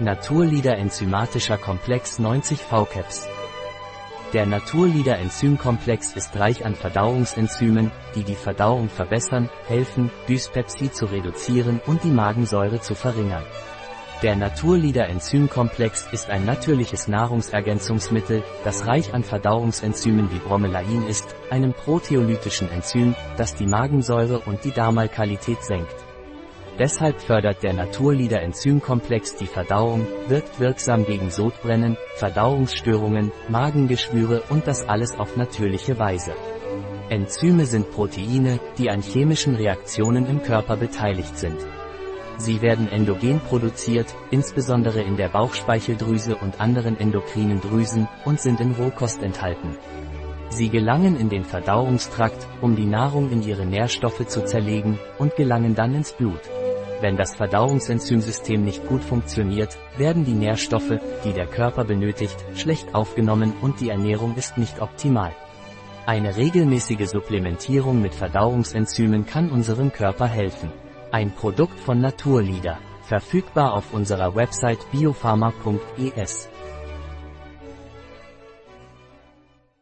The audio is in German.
Naturlieder enzymatischer Komplex 90 VCAPS. Der Naturlieder Enzymkomplex ist reich an Verdauungsenzymen, die die Verdauung verbessern, helfen, Dyspepsie zu reduzieren und die Magensäure zu verringern. Der Naturlieder Enzymkomplex ist ein natürliches Nahrungsergänzungsmittel, das reich an Verdauungsenzymen wie Bromelain ist, einem proteolytischen Enzym, das die Magensäure und die Darmalkalität senkt. Deshalb fördert der Naturlieder Enzymkomplex die Verdauung, wirkt wirksam gegen Sodbrennen, Verdauungsstörungen, Magengeschwüre und das alles auf natürliche Weise. Enzyme sind Proteine, die an chemischen Reaktionen im Körper beteiligt sind. Sie werden endogen produziert, insbesondere in der Bauchspeicheldrüse und anderen endokrinen Drüsen, und sind in Rohkost enthalten. Sie gelangen in den Verdauungstrakt, um die Nahrung in ihre Nährstoffe zu zerlegen, und gelangen dann ins Blut. Wenn das Verdauungsenzymsystem nicht gut funktioniert, werden die Nährstoffe, die der Körper benötigt, schlecht aufgenommen und die Ernährung ist nicht optimal. Eine regelmäßige Supplementierung mit Verdauungsenzymen kann unserem Körper helfen. Ein Produkt von Naturlieder, verfügbar auf unserer Website biopharma.es.